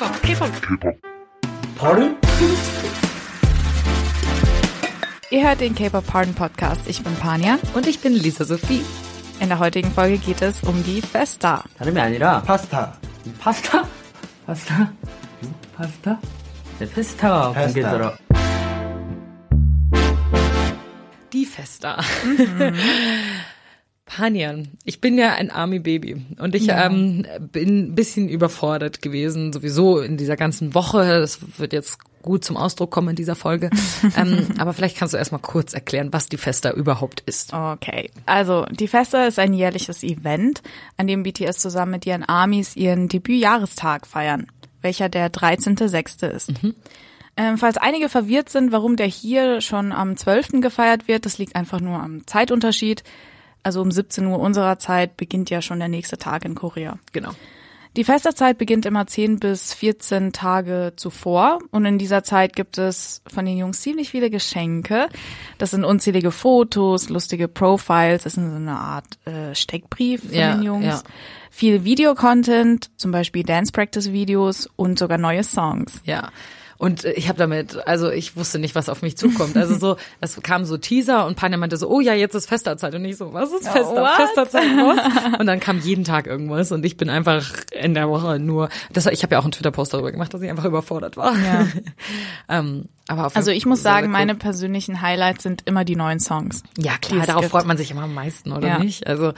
K-Pop, K-Pop. Pardon? Ihr hört den K-Pop Pardon Podcast. Ich bin Pania. Und ich bin Lisa Sophie. In der heutigen Folge geht es um die Festa. 다름이 아니라 파스타. 파스타? 파스타? 파스타? 네, 페스타가 페스타. 공개되더라. Die Festa. Panian, ich bin ja ein Army-Baby und ich Ja. ähm, bin ein bisschen überfordert gewesen, sowieso in dieser ganzen Woche. Das wird jetzt gut zum Ausdruck kommen in dieser Folge. ähm, aber vielleicht kannst du erstmal kurz erklären, was die Festa überhaupt ist. Okay, also die Festa ist ein jährliches Event, an dem BTS zusammen mit ihren Armies ihren Debütjahrestag feiern, welcher der 13.06. ist. Ähm, falls einige verwirrt sind, warum der hier schon am 12. gefeiert wird, das liegt einfach nur am Zeitunterschied. Also um 17 Uhr unserer Zeit beginnt ja schon der nächste Tag in Korea. Genau. Die Festerzeit beginnt immer 10 bis 14 Tage zuvor und in dieser Zeit gibt es von den Jungs ziemlich viele Geschenke. Das sind unzählige Fotos, lustige Profiles, das ist so eine Art äh, Steckbrief von Ja, den Jungs. ja. Viel Videocontent, zum Beispiel Dance Practice Videos und sogar neue Songs. Ja. Und äh, ich habe damit, also ich wusste nicht, was auf mich zukommt. Also so, es kam so Teaser und Panja meinte so, oh ja, jetzt ist Festerzeit. Und ich so, was ist Fester? what? Festerzeit was? Und dann kam jeden Tag irgendwas und ich bin einfach in der Woche nur, das, ich habe ja auch einen Twitter-Post darüber gemacht, dass ich einfach überfordert war. Ja. ähm, aber auf Also ich muss sagen, cool. meine persönlichen Highlights sind immer die neuen Songs. Ja, klar, darauf gibt. freut man sich immer am meisten, oder Ja. nicht? Also,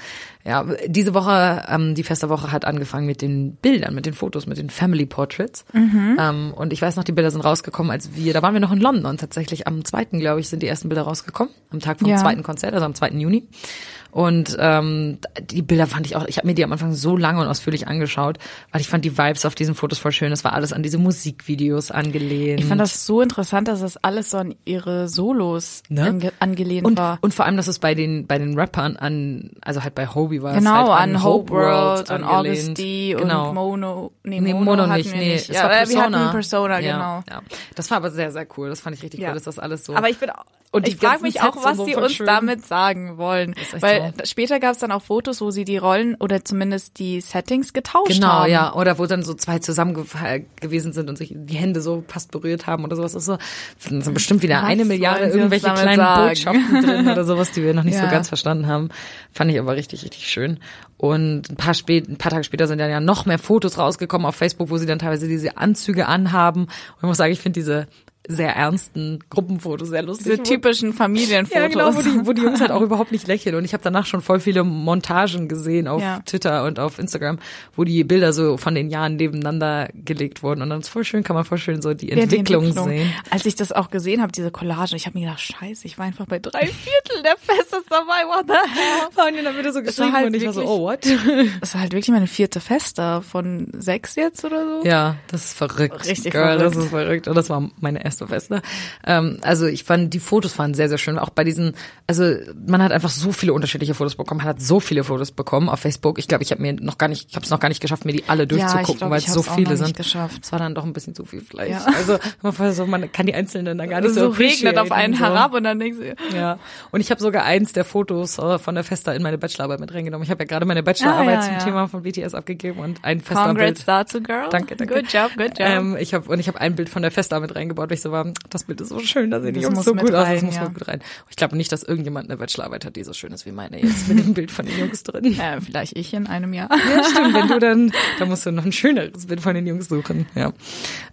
ja, diese Woche, ähm, die Festerwoche hat angefangen mit den Bildern, mit den Fotos, mit den Family Portraits. Mhm. Ähm, und ich weiß noch, die Bilder sind rausgekommen, als wir, da waren wir noch in London tatsächlich. Am zweiten, glaube ich, sind die ersten Bilder rausgekommen. Am Tag vom Ja. zweiten Konzert, also am 2. Juni. Und ähm, die Bilder fand ich auch, ich habe mir die am Anfang so lange und ausführlich angeschaut, weil ich fand die Vibes auf diesen Fotos voll schön. Es war alles an diese Musikvideos angelehnt. Ich fand das so interessant, dass das alles so an ihre Solos Ne? ange angelehnt Und, war. und vor allem, dass es bei den bei den Rappern an, also halt bei Hobie war es Genau, halt an Hope World und angelehnt. August D genau. und Mono. Nee, Nee, Mono, Mono hatten nicht, wir nee, nicht. es ja, war äh, Persona. wir hatten Persona, ja, genau. Ja. Das war aber sehr, sehr cool. Das fand ich richtig cool, dass das alles so. Aber ich bin auch, Und ich frage mich auch, was so sie uns schön. damit sagen wollen. Weil so. später gab es dann auch Fotos, wo sie die Rollen oder zumindest die Settings getauscht Genau, haben. ja. Oder wo dann so zwei zusammen ge- gewesen sind und sich die Hände so fast berührt haben oder sowas. Das ist so, sind bestimmt wieder Was eine Milliarde irgendwelche kleinen sagen? Botschaften drin oder sowas, die wir noch nicht so Ja. ganz verstanden haben. Fand ich aber richtig, richtig schön. Und ein paar, spät, ein paar Tage später sind dann ja noch mehr Fotos rausgekommen auf Facebook, wo sie dann teilweise diese Anzüge anhaben. Und ich muss sagen, ich finde diese sehr ernsten Gruppenfotos sehr lustig. Diese typischen Familienfotos. Ja, genau, wo die, wo die Jungs halt auch überhaupt nicht lächeln. Und ich habe danach schon voll viele Montagen gesehen auf Ja. Twitter und auf Instagram, wo die Bilder so von den Jahren nebeneinander gelegt wurden. Und dann ist voll schön, kann man voll schön so die Ja, die Entwicklung, Entwicklung. sehen. Als ich das auch gesehen habe, diese Collage, ich habe mir gedacht, scheiße, ich war einfach bei drei Viertel der Festes dabei, what the hell? Und dann wieder so geschrieben halt und ich war so, wirklich- oh, what? Das war halt wirklich meine vierte Festa von sechs jetzt oder so. Ja, das ist verrückt. Richtig Girl, verrückt. das ist verrückt. Und das war meine erste Feste. Ähm, also ich fand, die Fotos waren sehr, sehr schön. Auch bei diesen, also man hat einfach so viele unterschiedliche Fotos bekommen. Man hat so viele Fotos bekommen auf Facebook. Ich glaube, ich habe mir noch gar nicht, ich habe es noch gar nicht geschafft, mir die alle durchzugucken, glaub, weil es so viele noch nicht sind. geschafft. Es war dann doch ein bisschen zu viel vielleicht. Ja. Also man, so, man kann die einzelnen dann gar nicht so, so regnet auf einen so. herab und dann denkst du, Ja, und ich habe sogar eins der Fotos äh, von der Festa in meine Bachelorarbeit mit reingenommen. Ich habe ja gerade meine Bachelorarbeit Ah, ja, zum ja. Thema von BTS abgegeben und ein Festa-Bild. Congrats dazu, Girl. Danke, danke. Good job, good job. Ähm, ich habe und ich habe ein Bild von der Festa mit reingebaut, weil ich so war, das Bild ist so schön, da sehen die Das Jungs muss so gut aus, rein, das muss ja. gut rein. Ich glaube nicht, dass irgendjemand eine Bachelorarbeit hat, die so schön ist wie meine jetzt mit dem Bild von den Jungs drin. äh, vielleicht ich in einem Jahr. Ja, stimmt, wenn du dann, da musst du noch ein schöneres Bild von den Jungs suchen, ja.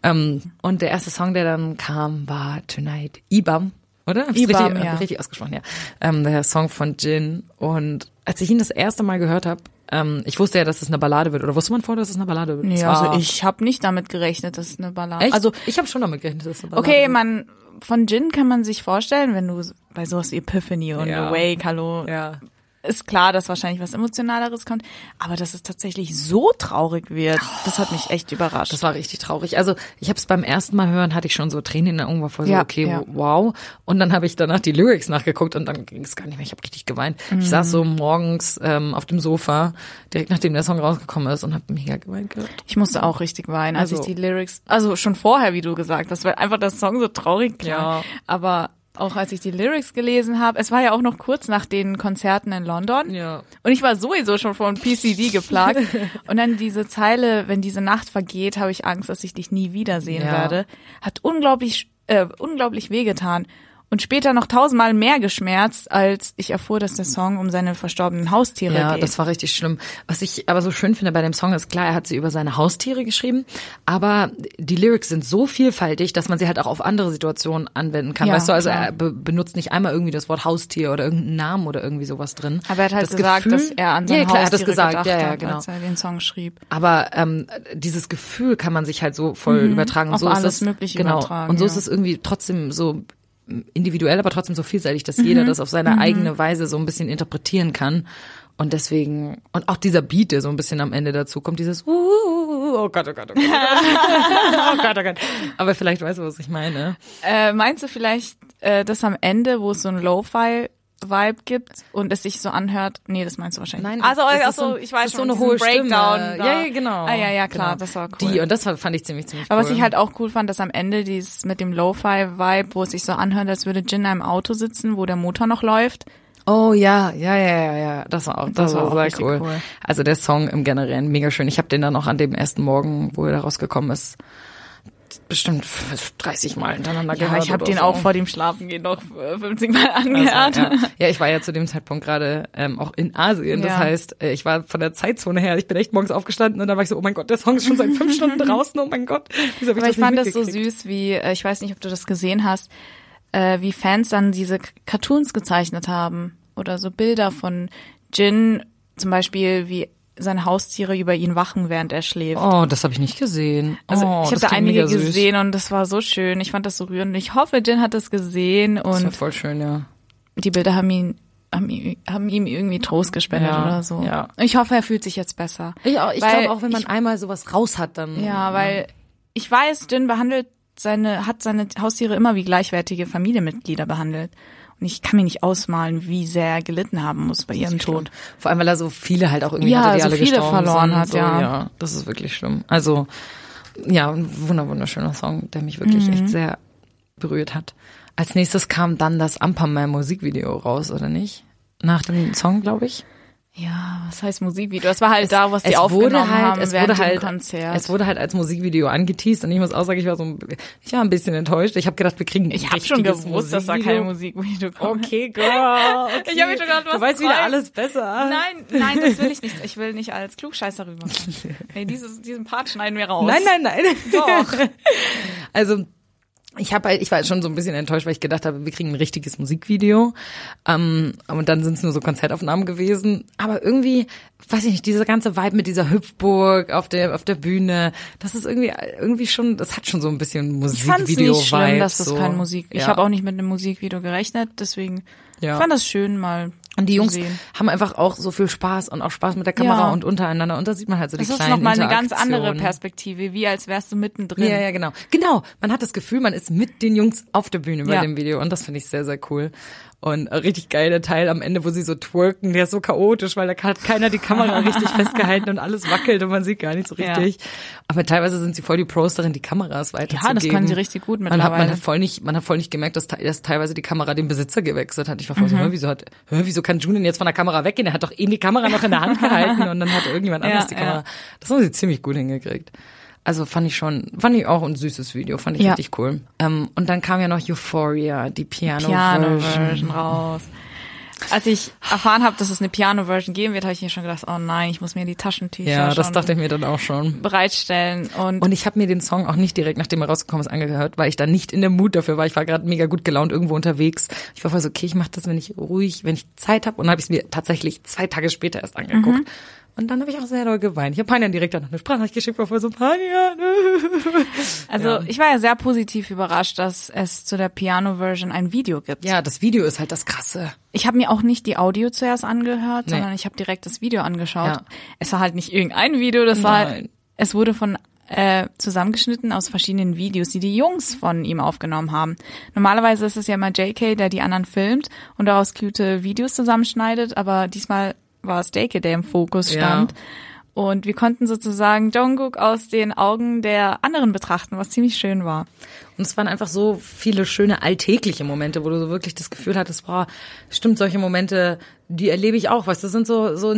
Ähm, und der erste Song, der dann kam, war Tonight Ibam, oder? Ibam, richtig, ja. richtig ausgesprochen, ja. Ähm, der Song von Jin. Und als ich ihn das erste Mal gehört habe, ähm, ich wusste ja, dass es eine Ballade wird. Oder wusste man vorher, dass es eine Ballade wird? War- also ich habe nicht damit gerechnet, dass es eine Ballade. Echt? Also ich habe schon damit gerechnet, dass es eine Ballade okay, wird. man von Jin kann man sich vorstellen, wenn du bei sowas wie Epiphany und Ja. Awake, Hallo, Ja. Ist klar, dass wahrscheinlich was emotionaleres kommt, aber dass es tatsächlich so traurig wird, das hat mich echt überrascht. Das war richtig traurig. Also ich habe es beim ersten Mal hören, hatte ich schon so Tränen in den Augen, war voll so, Ja, okay, ja. wow. Und dann habe ich danach die Lyrics nachgeguckt und dann ging es gar nicht mehr. Ich habe richtig geweint. Ich saß so morgens ähm, auf dem Sofa, direkt nachdem der Song rausgekommen ist und habe mega geweint gehabt. Ich musste auch richtig weinen, als Also- ich die Lyrics, also schon vorher, wie du gesagt hast, weil einfach der Song so traurig klang. Ja. Aber auch als ich die Lyrics gelesen habe. Es war ja auch noch kurz nach den Konzerten in London. Ja. Und ich war sowieso schon von PCD geplagt. Und dann diese Zeile, wenn diese Nacht vergeht, habe ich Angst, dass ich dich nie wiedersehen Ja. werde, hat unglaublich, äh, unglaublich wehgetan. Und später noch tausendmal mehr geschmerzt, als ich erfuhr, dass der Song um seine verstorbenen Haustiere Ja, geht. das war richtig schlimm. Was ich aber so schön finde bei dem Song ist klar, er hat sie über seine Haustiere geschrieben, aber die Lyrics sind so vielfältig, dass man sie halt auch auf andere Situationen anwenden kann. Ja, weißt du, also klar. er be benutzt nicht einmal irgendwie das Wort Haustier oder irgendeinen Namen oder irgendwie sowas drin. Aber er hat halt das gesagt, Gefühl, dass er an seine ja, klar, er hat Haustiere gesagt, gedacht ja, ja, hat, genau. als er den Song schrieb. Aber ähm, dieses Gefühl kann man sich halt so voll übertragen. Und Mhm. So ist alles das, Mögliche genau. übertragen, Und so ja. ist es irgendwie trotzdem so individuell, aber trotzdem so vielseitig, dass Mhm. jeder das auf seine eigene Weise so ein bisschen interpretieren kann. Und deswegen, und auch dieser Beat, der so ein bisschen am Ende dazu kommt, dieses uh, oh Gott, oh Gott, oh Gott. oh Gott, oh Gott. Aber vielleicht weißt du, was ich meine. Äh, meinst du vielleicht äh, das am Ende, wo es so ein Lo-Fi-Vibe gibt und es sich so anhört? Nee, das meinst du wahrscheinlich. Nein, also, also so ich weiß schon, so eine hohe Breakdown. Stimme. Da. Ja, ja, genau. Ah, ja, ja, klar, Genau. das war cool. Die, und das fand ich ziemlich, ziemlich cool. Aber was ich halt auch cool fand, dass am Ende dieses mit dem Lo-Fi-Vibe, wo es sich so anhört, als würde Jin in einem Auto sitzen, wo der Motor noch läuft. Oh ja, ja, ja, ja, ja. Das war auch, das, Das war war auch sehr cool. cool. Also der Song im Generellen mega schön. Ich habe den dann auch an dem ersten Morgen, wo er da rausgekommen ist, bestimmt 30 Mal hintereinander Ja, gehört. ich habe den so. auch vor dem Schlafengehen noch äh, 50 Mal Also, angehört. ja. ja, ich war ja zu dem Zeitpunkt gerade ähm, auch in Asien. Das Ja. heißt, äh, ich war von der Zeitzone her, ich bin echt morgens aufgestanden und dann war ich so, oh mein Gott, der Song ist schon seit fünf Stunden draußen, oh mein Gott. Wieso hab Aber das ich fand das so süß, wie, äh, ich weiß nicht, ob du das gesehen hast, äh, wie Fans dann diese Cartoons gezeichnet haben oder so Bilder von Jin, zum Beispiel, wie seine Haustiere über ihn wachen, während er schläft. Oh, das habe ich nicht gesehen. Also oh, ich habe da einige gesehen und das war so schön. Ich fand das so rührend. Ich hoffe, Jin hat das gesehen Das war und voll schön, ja. die Bilder haben ihn haben, ihm- haben ihm irgendwie Trost gespendet Ja, oder so. ja. Ich hoffe, er fühlt sich jetzt besser. Ich, ich glaube auch, wenn man ich- einmal sowas raus hat, dann. Ja, weil ich weiß, Jin behandelt seine, hat seine Haustiere immer wie gleichwertige Familienmitglieder behandelt. Ich kann mir nicht ausmalen, wie sehr er gelitten haben muss bei ihrem Tod. Vor allem, weil er so viele halt auch irgendwie Ja, hatte, die so alle viele gestorben verloren sind. hat, so, ja. ja. Das ist wirklich schlimm. Also, ja, ein wunder, wunderschöner Song, der mich wirklich Mhm. echt sehr berührt hat. Als nächstes kam dann das Amperman Musikvideo raus, oder nicht? Nach dem Song, glaube ich. Ja, was heißt Musikvideo? Das war halt da, was die es aufgenommen wurde halt, haben es während wurde dem halt, Konzert. es wurde halt als Musikvideo angeteased und ich muss auch sagen, ich war so, ein- ich war ein bisschen enttäuscht. Ich habe gedacht, wir kriegen ein ich habe schon gewusst, dass da kein Musikvideo kommt. Okay, girl. Okay. Ich hab mich schon gedacht, was Du weißt wieder alles besser. Nein, nein, das will ich nicht. Ich will nicht als Klugscheißer rüberkommen. Hey, dieses, diesen Part schneiden wir raus. Nein, nein, nein. Doch. Also ich habe halt, ich war halt schon so ein bisschen enttäuscht, weil ich gedacht habe, wir kriegen ein richtiges Musikvideo. Ähm, und dann sind es nur so Konzertaufnahmen gewesen. Aber irgendwie, weiß ich nicht, dieser ganze Vibe mit dieser Hüpfburg auf der auf der Bühne, das ist irgendwie irgendwie schon, das hat schon so ein bisschen Ich fand es Musikvideo nicht schlimm, dass das so. kein Musik. Ich ja. habe auch nicht mit einem Musikvideo gerechnet, deswegen Ja. ich fand das schön mal. Und die Jungs sehen. haben einfach auch so viel Spaß und auch Spaß mit der Kamera Ja. und untereinander und da sieht man halt so die Das ist kleinen nochmal eine ganz andere. Perspektive, wie als wärst du mittendrin. Ja, ja, genau. Genau. Man hat das Gefühl, man ist mit den Jungs auf der Bühne bei Ja. dem Video. Und das finde ich sehr, sehr cool. Und richtig geiler Teil am Ende, wo sie so twerken, der ist so chaotisch, weil da hat keiner die Kamera richtig festgehalten und alles wackelt und man sieht gar nicht so Ja. richtig. Aber teilweise sind sie voll die Pros darin, die Kameras weiterzugeben. Ja, das können sie richtig gut man hat, man mittlerweile. hat voll nicht, man hat voll nicht gemerkt, dass, dass teilweise die Kamera den Besitzer gewechselt hat. Ich war voll so, Mhm. hä, wieso hat, hä, wieso kann Julian jetzt von der Kamera weggehen? Er hat doch eben die Kamera noch in der Hand gehalten und dann hat irgendjemand Ja, anderes die ja. Kamera. Das haben sie ziemlich gut hingekriegt. Also fand ich schon, fand ich auch ein süßes Video, fand ich Ja. richtig cool. Ähm, und dann kam ja noch Euphoria, die Piano-Version. Piano-Version raus. Als ich erfahren habe, dass es eine Piano-Version geben wird, habe ich mir schon gedacht, oh nein, ich muss mir die Taschentücher Ja, das dachte ich mir dann auch schon. bereitstellen. Und, Und ich habe mir den Song auch nicht direkt, nachdem er rausgekommen ist, angehört, weil ich da nicht in der Mut dafür war. Ich war gerade mega gut gelaunt irgendwo unterwegs. Ich war voll so, okay, ich mache das, wenn ich ruhig, wenn ich Zeit habe. Und dann habe ich es mir tatsächlich zwei Tage später erst angeguckt. Mhm. Und dann habe ich auch sehr doll geweint. Ich habe Panian direkt dann noch eine Sprachnachricht geschickt, war voll so, Panian. also ja. ich war ja sehr positiv überrascht, dass es zu der Piano-Version ein Video gibt. Ja, das Video ist halt das Krasse. Ich habe mir auch nicht die Audio zuerst angehört, Nee. sondern ich habe direkt das Video angeschaut. Ja. Es war halt nicht irgendein Video, das war Nein. halt, es wurde von äh, zusammengeschnitten aus verschiedenen Videos, die die Jungs von ihm aufgenommen haben. Normalerweise ist es ja immer JK, der die anderen filmt und daraus cute Videos zusammenschneidet, aber diesmal war es JK, der im Fokus Ja. stand. Und wir konnten sozusagen Jungkook aus den Augen der anderen betrachten, was ziemlich schön war. Und es waren einfach so viele schöne alltägliche Momente, wo du so wirklich das Gefühl hattest, boah, stimmt, solche Momente, die erlebe ich auch, weißt du, das sind so, so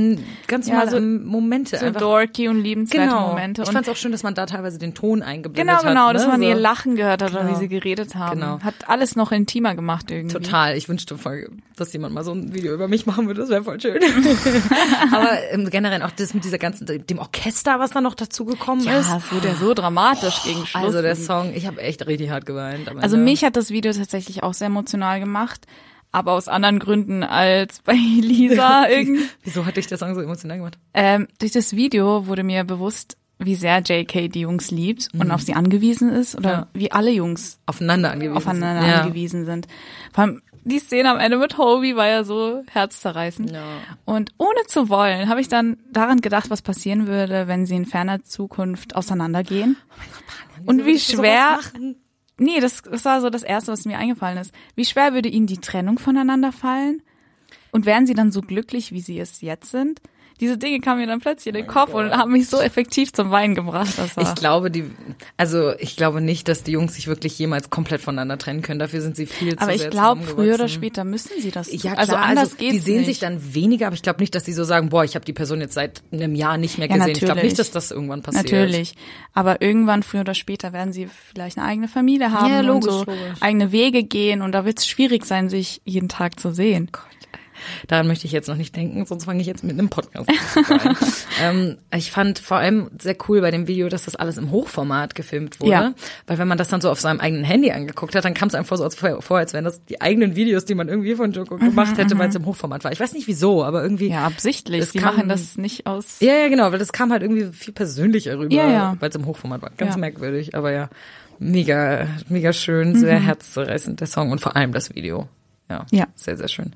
ganz Ja, normale so- Momente. So einfach. dorky und liebenswerte Genau. Momente. Ich Und fand es auch schön, dass man da teilweise den Ton eingeblendet genau, hat. genau, dass ne? man so. ihr Lachen gehört hat oder Genau. wie sie geredet haben. Genau. Hat alles noch intimer gemacht irgendwie. Total. Ich wünschte voll, dass jemand mal so ein Video über mich machen würde. Das wäre voll schön. Aber ähm, generell auch das mit dieser ganzen, dem Orchester, was da noch dazu gekommen Ja, ist. es wurde ja so dramatisch gegen Schluss. Also der Song, ich habe echt richtig hart geweint. Also Ende. mich hat das Video tatsächlich auch sehr emotional gemacht, aber aus anderen Gründen als bei Lisa irgendwie. Wieso hat dich der Song so emotional gemacht? ähm, durch das Video wurde mir bewusst, wie sehr JK die Jungs liebt und auf sie angewiesen ist oder Ja. wie alle Jungs Aufeinander angewiesen. aufeinander sind. ja. angewiesen sind. Vor allem die Szene am Ende mit Hobie war ja so herzzerreißend. Ja. Und ohne zu wollen, habe ich dann daran gedacht, was passieren würde, wenn sie in ferner Zukunft auseinandergehen. Und wie würdest du sowas schwer, machen? Nee, das, das war so das Erste, was mir eingefallen ist. Wie schwer würde ihnen die Trennung voneinander fallen? Und wären sie dann so glücklich, wie sie es jetzt sind? Diese Dinge kamen mir dann plötzlich in den Kopf und haben mich so effektiv zum Weinen gebracht. Das war Ich glaube, die, also ich glaube nicht, dass die Jungs sich wirklich jemals komplett voneinander trennen können. Dafür sind sie viel zu aber sehr ich glaube, früher oder später müssen sie das tun. Ja, klar, also anders also, geht's Die sehen nicht. sich dann weniger, aber ich glaube nicht, dass sie so sagen, boah, ich habe die Person jetzt seit einem Jahr nicht mehr Ja, gesehen. Ich glaube natürlich. nicht, dass das irgendwann passiert. Natürlich. Aber irgendwann, früher oder später, werden sie vielleicht eine eigene Familie haben Ja, logisch, und so logisch. eigene Wege gehen und da wird es schwierig sein, sich jeden Tag zu sehen. Daran möchte ich jetzt noch nicht denken, sonst fange ich jetzt mit einem Podcast an. ähm, ich fand vor allem sehr cool bei dem Video, dass das alles im Hochformat gefilmt wurde. Ja. Weil wenn man das dann so auf seinem eigenen Handy angeguckt hat, dann kam es einem vor, so als, vor, als wären das die eigenen Videos, die man irgendwie von Joko gemacht hätte, weil es im Hochformat war. Ich weiß nicht wieso, aber irgendwie. Mhm, Ja, absichtlich. Sie kam- machen das nicht aus. Ja, ja, genau, weil das kam halt irgendwie viel persönlicher rüber, Ja, ja. weil es im Hochformat war. Ganz merkwürdig, aber ja, mega, mega schön, sehr herzzerreißend der Song und vor allem das Video. Ja, Ja. sehr, sehr schön.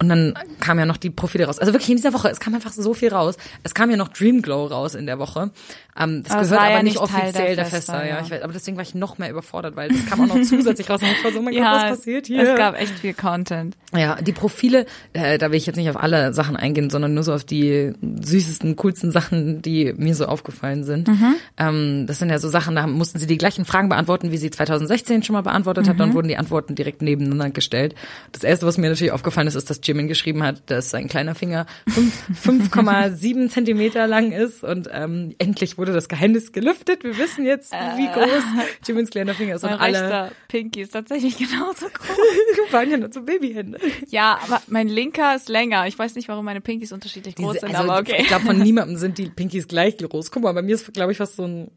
Und dann kam ja noch die Profile raus. Also wirklich in dieser Woche, es kam einfach so viel raus. Es kam ja noch Dreamglow raus in der Woche. Ähm, das Aber gehört war aber ja nicht nicht Teil offiziell der der Festa, Festa, ja. ja. Ich weiß, aber deswegen war ich noch mehr überfordert, weil das kam auch noch zusätzlich raus. Und ich war so, oh mein Gott, was passiert hier? Es gab echt viel Content. Ja, die Profile, äh, da will ich jetzt nicht auf alle Sachen eingehen, sondern nur so auf die süßesten, coolsten Sachen, die mir so aufgefallen sind. Ähm, das sind ja so Sachen, da mussten sie die gleichen Fragen beantworten, wie sie 2016 schon mal beantwortet hat, dann wurden die Antworten direkt nebeneinander gestellt. Das erste, was mir natürlich aufgefallen ist, ist, dass Jimin geschrieben hat, dass sein kleiner Finger fünf- 5,7 Zentimeter lang ist und ähm, endlich wurde das Geheimnis gelüftet. Wir wissen jetzt, wie groß Jimins kleiner Finger ist und Mein alle rechter Pinky ist tatsächlich genauso groß. waren ja nur so Babyhände. Ja, aber mein linker ist länger. Ich weiß nicht, warum meine Pinkys unterschiedlich groß Diese- sind, also, aber okay. Ich glaube, von niemandem sind die Pinkies gleich groß. Guck mal, bei mir ist, glaube ich, fast so ein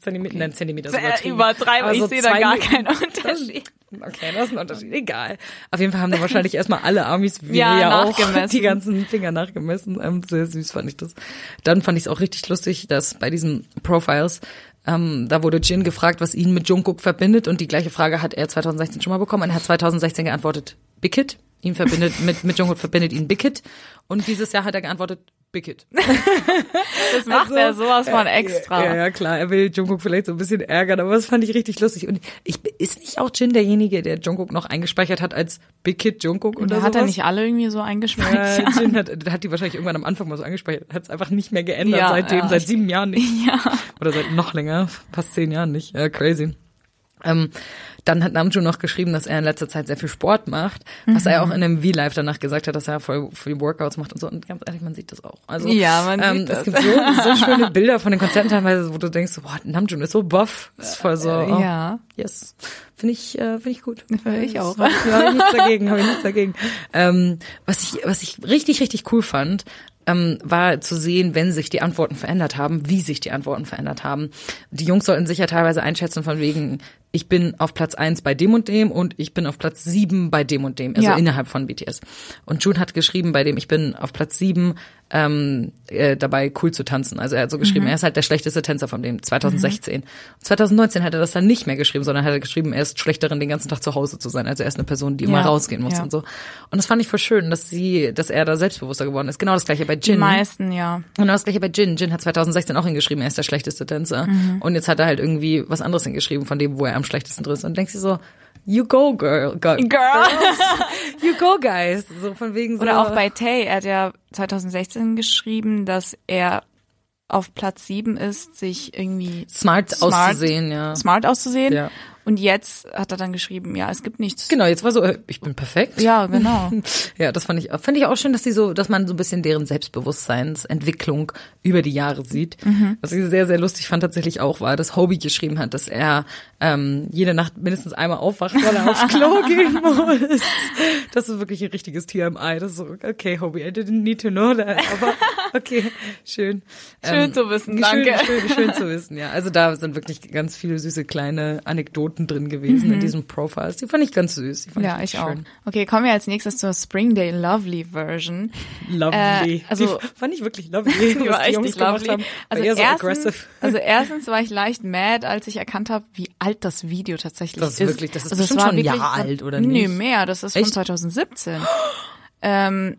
Zentimeter, nein, Zentimeter ist Sehr übertrieben. übertreiben, Aber ich sehe da gar keinen Unterschied. Okay, das ist ein Unterschied. Egal. Auf jeden Fall haben dann wahrscheinlich erstmal alle Amis, wie Ja, ja auch, die ganzen Finger nachgemessen. Ähm, sehr süß fand ich das. Dann fand ich es auch richtig lustig, dass bei diesen Profiles ähm, da wurde Jin gefragt, was ihn mit Jungkook verbindet und die gleiche Frage hat er 2016 schon mal bekommen und er hat 2016 geantwortet, Big Hit. Ihn verbindet, mit, mit Jungkook verbindet ihn Big Hit und dieses Jahr hat er geantwortet, Big Hit. Das macht Also, er sowas von extra. Ja, ja, klar, er will Jungkook vielleicht so ein bisschen ärgern, aber das fand ich richtig lustig. Und ich, ist nicht auch Jin derjenige, der Jungkook noch eingespeichert hat als Big Kid Jungkook oder Da hat er sowas? nicht alle irgendwie so Ja, eingespeichert. Jin hat, hat die wahrscheinlich irgendwann am Anfang mal so eingespeichert, hat es einfach nicht mehr geändert Ja, seitdem, ja, seit sieben Jahren nicht. Ja. Oder seit noch länger, fast zehn Jahren nicht. Ja, crazy. Ähm, dann hat Namjoon noch geschrieben, dass er in letzter Zeit sehr viel Sport macht, was er auch in einem V-Live danach gesagt hat, dass er voll viel Workouts macht und so. Und ganz ehrlich, man sieht das auch. Also, Ja, man ähm, sieht das. Es gibt so, so schöne Bilder von den Konzerten teilweise, wo du denkst, boah, Namjoon ist so buff. Ist voll so, oh, Ja. yes. Finde ich, äh, finde ich gut. Ich auch. Ja, habe ich nichts dagegen, habe ich nichts dagegen. Ähm, was ich, was ich richtig, richtig cool fand, ähm, war zu sehen, wenn sich die Antworten verändert haben, wie sich die Antworten verändert haben. Die Jungs sollten sich ja teilweise einschätzen von wegen, ich bin auf Platz eins bei dem und dem und ich bin auf Platz sieben bei dem und dem, also Ja. innerhalb von BTS. Und June hat geschrieben, bei dem ich bin auf Platz sieben ähm, äh, dabei cool zu tanzen. Also er hat so geschrieben, er ist halt der schlechteste Tänzer von dem 2016. 2019 hat er das dann nicht mehr geschrieben, sondern hat er geschrieben, er ist schlecht darin, den ganzen Tag zu Hause zu sein. Also er ist eine Person, die immer Ja, rausgehen muss ja. und so. Und das fand ich voll schön, dass sie, dass er da selbstbewusster geworden ist. Genau das gleiche bei Die Jin. meisten, ja. Genau das gleiche bei Jin. Jin hat 2016 auch hingeschrieben, er ist der schlechteste Tänzer. Mhm. Und jetzt hat er halt irgendwie was anderes hingeschrieben, von dem, wo er am schlechtesten drin ist. Und denkst du so, you go, girl. girl Girl. You go, guys. So von wegen so. Oder auch bei Tay, er hat ja 2016 geschrieben, dass er auf Platz sieben ist, sich irgendwie Smart, Smart. auszusehen, ja. smart auszusehen. Ja. Und jetzt hat er dann geschrieben, ja, es gibt nichts. Genau, jetzt war so, äh, ich bin perfekt. Ja, genau. Ja, das fand ich, fand ich auch schön, dass die so, dass man so ein bisschen deren Selbstbewusstseinsentwicklung über die Jahre sieht. Was ich sehr, sehr lustig fand tatsächlich auch war, dass Hobie geschrieben hat, dass er ähm, jede Nacht mindestens einmal aufwacht, weil er aufs Klo gehen muss. Das ist wirklich ein richtiges TMI. Das ist so, okay, Hobie, I didn't need to know that, aber okay, schön. Schön zu wissen, schön, danke. Schön, schön zu wissen, ja. Also da sind wirklich ganz viele süße kleine Anekdoten drin gewesen in diesen Profiles. Die fand ich ganz süß. Ja, richtig ich auch. schön. Okay, kommen wir als nächstes zur Springdale Lovely Version. Lovely. Äh, also- die fand ich wirklich lovely. Die was war die echt Jungs nicht gemacht lovely. haben. Also, eher so erstens, aggressive. also erstens war ich leicht mad, als ich erkannt habe, wie alt das Video tatsächlich Das ist ist. wirklich- das ist also es bestimmt schon ein Jahr von- alt, oder Nee, nicht? mehr. Das ist von Echt? 2017. ähm,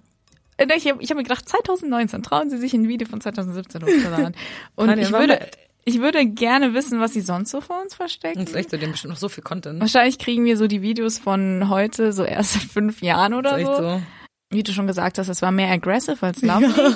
ich habe hab mir gedacht, 2019, trauen Sie sich ein Video von 2017 hochzuladen. Und Tanja, ich würde, ich würde gerne wissen, was Sie sonst so vor uns verstecken. Das ist echt so, die haben bestimmt noch so viel Content. Wahrscheinlich kriegen wir so die Videos von heute, so erst fünf Jahren oder so. so. Wie du schon gesagt hast, es war mehr aggressive als lovely.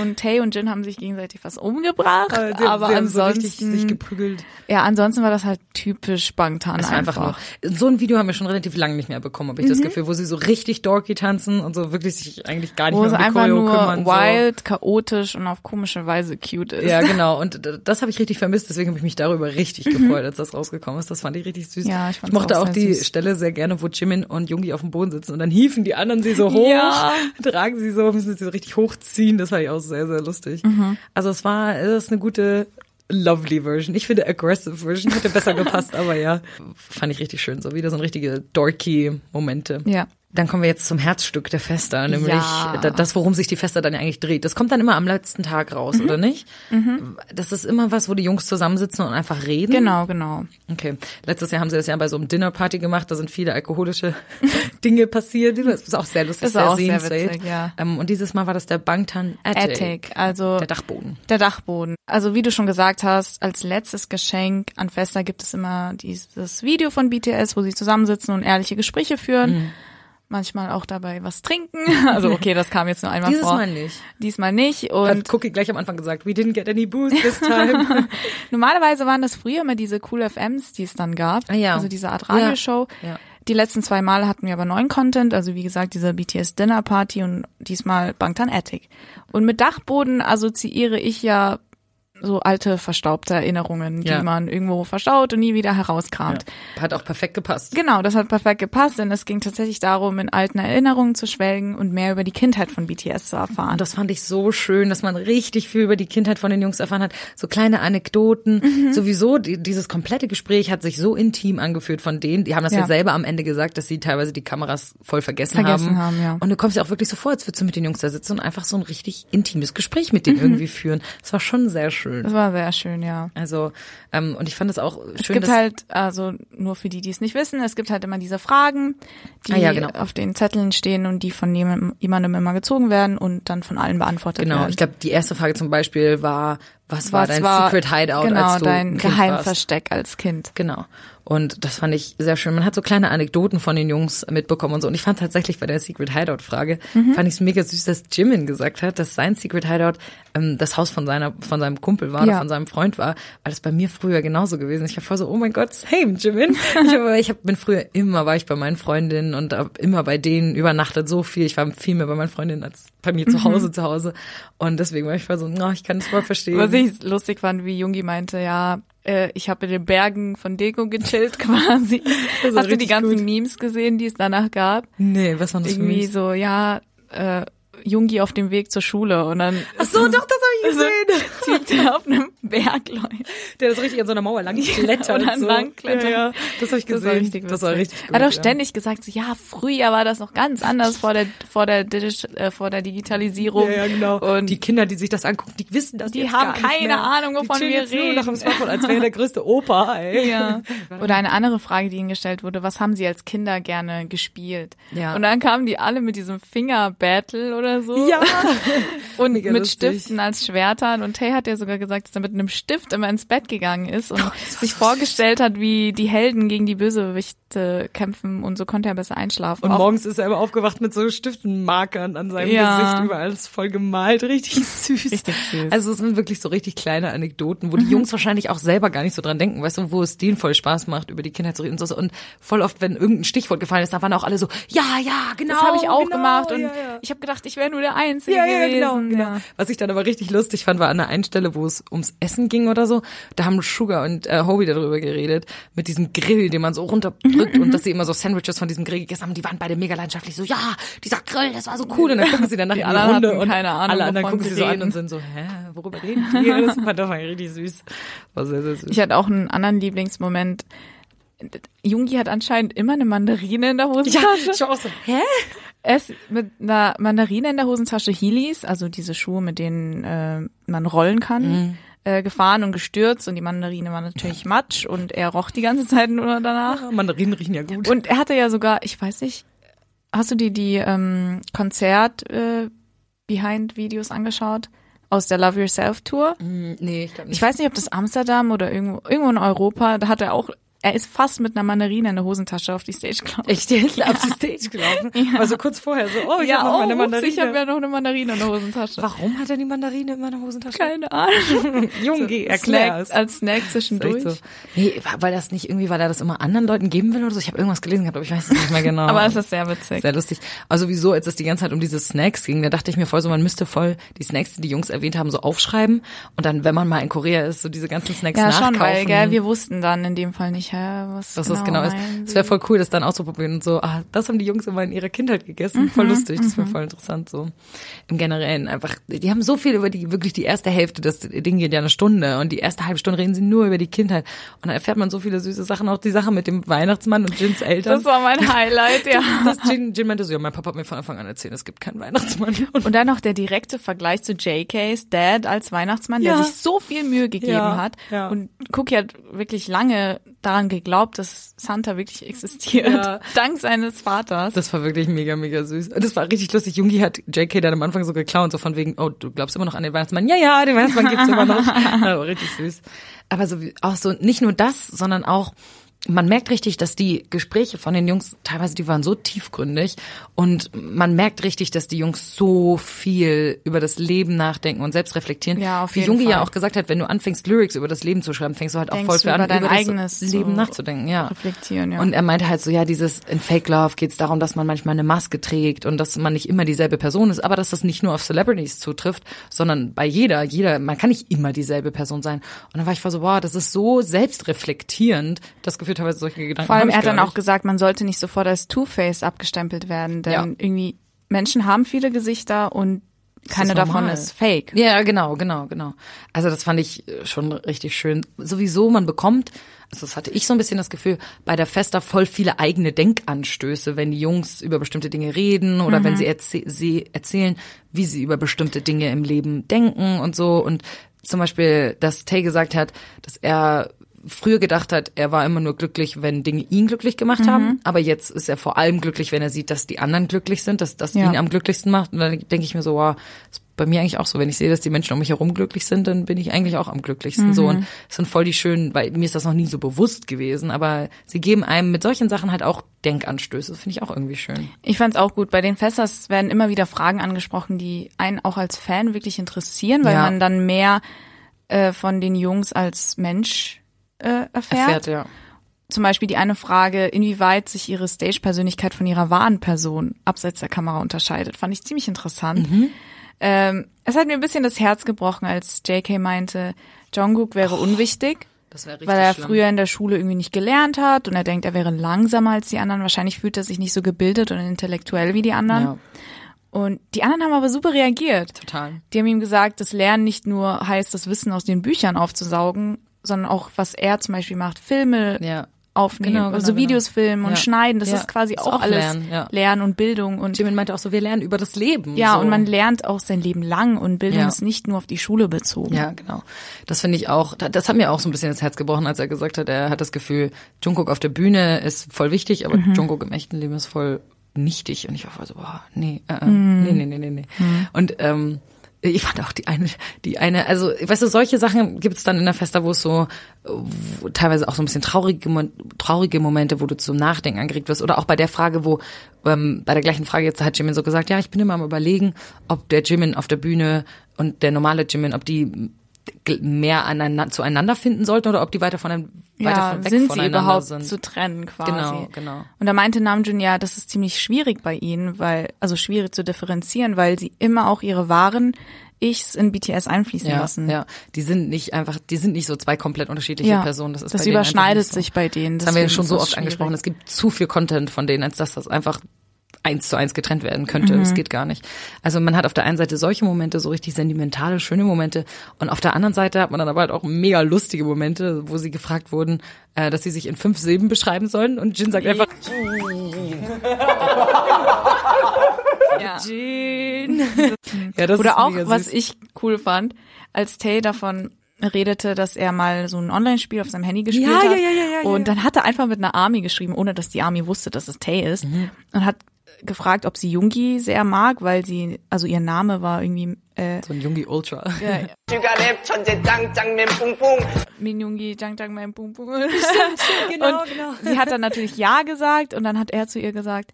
Und Tay und Jin haben sich gegenseitig fast umgebracht. Aber sie, aber sie so ansonsten, richtig sich geprügelt. ja, ansonsten war das halt typisch Bangtan war einfach nur. So ein Video haben wir schon relativ lange nicht mehr bekommen, habe ich das Gefühl, wo sie so richtig dorky tanzen und so wirklich sich eigentlich gar nicht Wo mehr um die einfach Choreo nur kümmern. so. wild, chaotisch und auf komische Weise cute ist. Ja, genau. Und das habe ich richtig vermisst, deswegen habe ich mich darüber richtig gefreut, als das rausgekommen ist. Das fand ich richtig süß. Mhm. Ja, ich fand's mochte auch auch, die süß. Stelle sehr gerne, wo Jimin und Jungi auf dem Boden sitzen und dann hieven die anderen sie so hoch, Ja. tragen sie so, müssen sie so richtig hochziehen. Das fand ich auch sehr, sehr lustig. Mhm. Also es war, es ist eine gute Lovely Version. Ich finde Aggressive Version hätte besser gepasst, aber ja, fand ich richtig schön. So wieder so richtige dorky Momente. Ja. Dann kommen wir jetzt zum Herzstück der Festa, nämlich Ja. da- das, worum sich die Festa dann eigentlich dreht. Das kommt dann immer am letzten Tag raus, Mhm. oder nicht? Das ist immer was, wo die Jungs zusammensitzen und einfach reden. Genau, genau. Okay. Letztes Jahr haben sie das ja bei so einem Dinnerparty gemacht. Da sind viele alkoholische Dinge passiert. Das ist auch sehr lustig, Das ist sehr auch sehr sehenswert. witzig, ja. Ähm, und dieses Mal war das der Bangtan Attic, Attic, also der Dachboden. Der Dachboden. Also wie du schon gesagt hast, als letztes Geschenk an Festa gibt es immer dieses Video von BTS, wo sie zusammensitzen und ehrliche Gespräche führen. Mhm. Manchmal auch dabei was trinken. Also okay, das kam jetzt nur einmal Dieses vor. Mal nicht. Diesmal nicht. Hat Und Cookie gleich am Anfang gesagt, we didn't get any booze this time. normalerweise waren das früher immer diese Cool FMs, die es dann gab. Ah ja. Also diese Art Radioshow. Ja. Ja. Die letzten zwei Male hatten wir aber neuen Content, also wie gesagt, diese BTS Dinner Party und diesmal Bangtan Attic. Und mit Dachboden assoziiere ich ja so alte, verstaubte Erinnerungen, Ja. die man irgendwo verstaut und nie wieder herauskramt. Hat auch perfekt gepasst. Genau, das hat perfekt gepasst, denn es ging tatsächlich darum, in alten Erinnerungen zu schwelgen und mehr über die Kindheit von BTS zu erfahren. Und das fand ich so schön, dass man richtig viel über die Kindheit von den Jungs erfahren hat. So kleine Anekdoten. Mhm. Sowieso, die, dieses komplette Gespräch hat sich so intim angefühlt von denen. Die haben das ja. Ja. selber am Ende gesagt, dass sie teilweise die Kameras voll vergessen, Vergessen haben. haben, ja. Und du kommst ja auch wirklich so vor, als würdest du mit den Jungs da sitzen und einfach so ein richtig intimes Gespräch mit Mhm. denen irgendwie führen. Das war schon sehr schön. Das war sehr schön, ja. Also, ähm, und ich fand es auch Es schön, gibt dass halt, also nur für die, die es nicht wissen, es gibt halt immer diese Fragen, die Ah ja, genau. auf den Zetteln stehen und die von jemandem, jemandem immer gezogen werden und dann von allen beantwortet Genau, werden. ich glaube, die erste Frage zum Beispiel war, was war Was dein war- Secret Hideout, genau, als du dein ein kind warst? Geheimversteck als Kind. Genau. Und das fand ich sehr schön. Man hat so kleine Anekdoten von den Jungs mitbekommen und so. Und ich fand tatsächlich bei der Secret Hideout Frage, Mhm. fand ich es mega süß, dass Jimin gesagt hat, dass sein Secret Hideout ähm, das Haus von seiner, von seinem Kumpel war Ja. oder von seinem Freund war, weil das bei mir früher genauso gewesen ist. Ich war voll so, oh mein Gott, same, Jimin. Ich, hab, ich hab, bin früher immer, war ich bei meinen Freundinnen und hab immer bei denen übernachtet, so viel. Ich war viel mehr bei meinen Freundinnen als bei mir Mhm. zu Hause, zu Hause. Und deswegen war ich voll so, oh, ich kann das voll verstehen. Ich lustig fand, wie Jungi meinte, ja, äh, ich habe in den Bergen von Deko gechillt quasi. Hast du die ganzen gut. Memes gesehen, die es danach gab? nee, was war das für Irgendwie Memes? so, ja, äh, Jungi auf dem Weg zur Schule und dann Ach so, doch, das habe ich gesehen. so Typ, der auf einem Berg läuft. Der ist richtig an so einer Mauer lang klettert. Oder so. lang klettert. Ja, ja, das habe ich Das gesehen. war richtig das war richtig gut. Er hat auch ja. ständig gesagt, so, ja, früher war das noch ganz anders vor der, vor der, äh, vor der Digitalisierung. Ja, ja, genau. Und die Kinder, die sich das angucken, die wissen das Die jetzt haben gar nicht keine mehr. Ahnung, wovon wir jetzt nur reden. noch im Smartphone, als wäre der größte Opa, ey. Ja. Oder eine andere Frage, die ihnen gestellt wurde, was haben sie als Kinder gerne gespielt? Ja. Und dann kamen die alle mit diesem Finger-Battle oder so. Ja. Und Mega mit lustig. Stiften als Schwertern. Und Tay hat ja sogar gesagt, dass er mit einem Stift immer ins Bett gegangen ist und sich vorgestellt hat, wie die Helden gegen die Bösewichte kämpfen und so konnte er besser einschlafen. Und Auch- morgens ist er immer aufgewacht mit so Stiftenmarkern an seinem Ja. Gesicht, überall ist voll gemalt, richtig süß. Richtig süß. Mhm. Also es sind wirklich so richtig kleine Anekdoten, wo die Jungs wahrscheinlich auch selber gar nicht so dran denken, weißt du, wo es denen voll Spaß macht, über die Kindheit zu reden und so. Und voll oft, wenn irgendein Stichwort gefallen ist, da waren auch alle so, ja, ja, genau. das habe ich auch genau, gemacht und ja, ja. ich habe gedacht, ich wäre nur der Einzige Ja, ja, gewesen. genau, genau. Was ich dann aber richtig lustig fand, war an der einen Stelle, wo es ums Essen ging oder so. Da haben Sugar und äh, Hobie darüber geredet, mit diesem Grill, den man so runterdrückt Mhm, und dass sie immer so Sandwiches von diesem Grill gegessen haben. Die waren beide mega leidenschaftlich so, ja, dieser Grill, das war so cool. Und dann gucken sie Die in die anderen Runde hatten und keine Ahnung, alle anderen gucken sie so an und sind so, hä, worüber reden die? Das fand war richtig süß. War sehr, sehr süß. Ich hatte auch einen anderen Lieblingsmoment. Jungi hat anscheinend immer eine Mandarine in der ja, Hosentasche. ich war auch so, hä? Ist mit einer Mandarine in der Hosentasche Heelys, also diese Schuhe, mit denen äh, man rollen kann, Mhm. Äh, gefahren und gestürzt und die Mandarine war natürlich matsch und er roch die ganze Zeit nur danach. Ah, Mandarinen riechen ja gut. Und er hatte ja sogar, ich weiß nicht, hast du dir die ähm, Konzert äh, angeschaut aus der Love Yourself Tour? Hm, nee, ich glaube Ich weiß nicht, ob das Amsterdam oder irgendwo, irgendwo in Europa, da hat er auch, er ist fast mit einer Mandarine in der Hosentasche auf die Stage gelaufen. Echt jetzt auf die Stage gelaufen? Ja. Also kurz vorher so, oh, ich ja, hab noch oh, meine ups, Mandarine. ich habe ja noch eine Mandarine in der Hosentasche. Warum hat er die Mandarine in meiner Hosentasche? Keine Ahnung. Junge, Snack, erklär's. als Snack zwischendurch. so. Nee, weil das nicht irgendwie, weil er das immer anderen Leuten geben will oder so. Ich habe irgendwas gelesen gehabt, aber ich weiß es nicht mehr genau. Aber es ist sehr witzig. sehr lustig. Also sowieso, als es die ganze Zeit um diese Snacks ging, da dachte ich mir voll so, man müsste voll die Snacks, die die Jungs erwähnt haben, so aufschreiben und dann, wenn man mal in Korea ist, so diese ganzen Snacks Ja, nachkaufen. schon, weil gell, wir wussten dann in dem Fall nicht, hä, was was genau das genau ist. meinen Es wäre voll cool, das dann auszuprobieren und so, ah, das haben die Jungs immer in ihrer Kindheit gegessen. voll Mhm, lustig, das wäre voll interessant so. Im Generellen einfach, die haben so viel über die, wirklich die erste Hälfte, das Ding geht ja eine Stunde und die erste halbe Stunde reden sie nur über die Kindheit und dann erfährt man so viele süße Sachen, auch die Sache mit dem Weihnachtsmann und Jins Eltern. Das war mein Highlight, ja. das Jin, Jin meinte so, ja, mein Papa hat mir von Anfang an erzählt, es gibt keinen Weihnachtsmann. Und Und dann noch der direkte Vergleich zu JKs Dad als Weihnachtsmann, der Ja. sich so viel Mühe gegeben Ja, hat. ja. Und Cookie hat wirklich lange daran geglaubt, dass Santa wirklich existiert. Ja. Dank seines Vaters. das war wirklich mega, mega süß. Das war richtig lustig. Jungi hat JK dann am Anfang so geklaut, so von wegen, oh, du glaubst immer noch an den Weihnachtsmann? Ja, ja, den Weihnachtsmann gibt's immer noch. Richtig süß. Aber so wie, auch so, nicht nur das, sondern auch, man merkt richtig, dass die Gespräche von den Jungs, teilweise die waren so tiefgründig und man merkt richtig, dass die Jungs so viel über das Leben nachdenken und selbst reflektieren. Ja, auf Wie jeden Jungi ja Fall. auch gesagt hat, wenn du anfängst, Lyrics über das Leben zu schreiben, fängst du halt auch Denkst voll du für an, über dein das eigenes Leben so nachzudenken, ja. reflektieren, ja. Und er meinte halt so, ja, dieses in Fake Love geht es darum, dass man manchmal eine Maske trägt und dass man nicht immer dieselbe Person ist, aber dass das nicht nur auf Celebrities zutrifft, sondern bei jeder, jeder, man kann nicht immer dieselbe Person sein. Und dann war ich voll so, wow, das ist so selbstreflektierend, das Gefühl teilweise solche Gedanken. Vor allem, er hat dann auch gesagt, man sollte nicht sofort als Two-Face abgestempelt werden, denn Ja. irgendwie Menschen haben viele Gesichter und keine ist davon ist fake. Ja, genau, genau, genau. Also das fand ich äh, schon richtig schön. Sowieso, man bekommt, also das hatte ich so ein bisschen das Gefühl, bei der Festa voll viele eigene Denkanstöße, wenn die Jungs über bestimmte Dinge reden oder wenn sie, erzäh sie erzählen, wie sie über bestimmte Dinge im Leben denken und so. Und zum Beispiel, dass Tay gesagt hat, dass er früher gedacht hat, er war immer nur glücklich, wenn Dinge ihn glücklich gemacht haben, aber jetzt ist er vor allem glücklich, wenn er sieht, dass die anderen glücklich sind, dass das Ja. ihn am glücklichsten macht. Und dann denke ich mir so, wow, ist bei mir eigentlich auch so, wenn ich sehe, dass die Menschen um mich herum glücklich sind, dann bin ich eigentlich auch am glücklichsten. So und es sind voll die schönen, weil mir ist das noch nie so bewusst gewesen, aber sie geben einem mit solchen Sachen halt auch Denkanstöße. Das finde ich auch irgendwie schön. Ich fand's auch gut. Bei den Festas werden immer wieder Fragen angesprochen, die einen auch als Fan wirklich interessieren, weil Ja. man dann mehr äh, von den Jungs als Mensch äh, erfährt. Erfährt, ja. Zum Beispiel die eine Frage, inwieweit sich ihre Stage-Persönlichkeit von ihrer wahren Person abseits der Kamera unterscheidet, fand ich ziemlich interessant. Mhm. Ähm, es hat mir ein bisschen das Herz gebrochen, als JK meinte, Jungkook wäre unwichtig. Das wäre richtig weil er schlimm. früher in der Schule irgendwie nicht gelernt hat und er denkt, er wäre langsamer als die anderen. Wahrscheinlich fühlt er sich nicht so gebildet und intellektuell wie die anderen. ja, Und die anderen haben aber super reagiert. total. Die haben ihm gesagt, das Lernen nicht nur heißt, das Wissen aus den Büchern aufzusaugen, sondern auch, was er zum Beispiel macht, Filme Ja. aufnehmen, Genau, genau, also genau. Videos filmen und Ja. schneiden. Das Ja. ist quasi Ist auch, auch alles Lernen. Lernen und Bildung und Jimin meinte auch so, wir lernen über das Leben. ja, so. und man lernt auch sein Leben lang und Bildung ist nicht nur auf die Schule bezogen. Ja, genau. Das finde ich auch, da- das hat mir auch so ein bisschen das Herz gebrochen, als er gesagt hat, er hat das Gefühl, Jungkook auf der Bühne ist voll wichtig, aber Mhm. Jungkook im echten Leben ist voll nichtig. Und ich war voll so, boah, nee, äh, äh, nee, nee, nee, nee, nee. Und ähm, ich fand auch die eine, die eine, also weißt du, solche Sachen gibt es dann in der Festa, wo es so wo teilweise auch so ein bisschen traurige, traurige Momente, wo du zum Nachdenken angeregt wirst. Oder auch bei der Frage, wo ähm, bei der gleichen Frage jetzt hat Jimin so gesagt, ja, ich bin immer am überlegen, ob der Jimin auf der Bühne und der normale Jimin, ob die mehr aneinander, zueinander finden sollten oder ob die weiter, von, weiter ja, von, weg sind sie voneinander überhaupt sind. zu trennen quasi. Genau, genau. Und da meinte Namjoon ja, das ist ziemlich schwierig bei ihnen, weil, also schwierig zu differenzieren, weil sie immer auch ihre wahren Ichs in BTS einfließen ja, lassen. Ja, die sind nicht einfach, die sind nicht so zwei komplett unterschiedliche Ja, Personen. Das, ist das bei denen überschneidet nicht so. sich bei denen. Das haben wir schon so oft schwierig. angesprochen. Es gibt zu viel Content von denen, als dass das einfach eins zu eins getrennt werden könnte. Mhm. Das geht gar nicht. Also man hat auf der einen Seite solche Momente, so richtig sentimentale, schöne Momente. Und auf der anderen Seite hat man dann aber halt auch mega lustige Momente, wo sie gefragt wurden, äh, dass sie sich in fünf Silben beschreiben sollen. Und Jin sagt einfach, Ja. ja, das Oder ist auch, was ich cool fand, als Tay davon redete, dass er mal so ein Online-Spiel auf seinem Handy gespielt Ja, hat. ja, ja, ja, ja, und ja. dann hat er einfach mit einer Army geschrieben, ohne dass die Army wusste, dass es Tay ist. Mhm. Und hat gefragt, ob sie Jungi sehr mag, weil sie, also ihr Name war irgendwie äh, so ein Jungi Ultra. Ja, Min Jungi, Jang Jang Mem Bum Bum. Genau, genau. Sie hat dann natürlich ja gesagt und dann hat er zu ihr gesagt,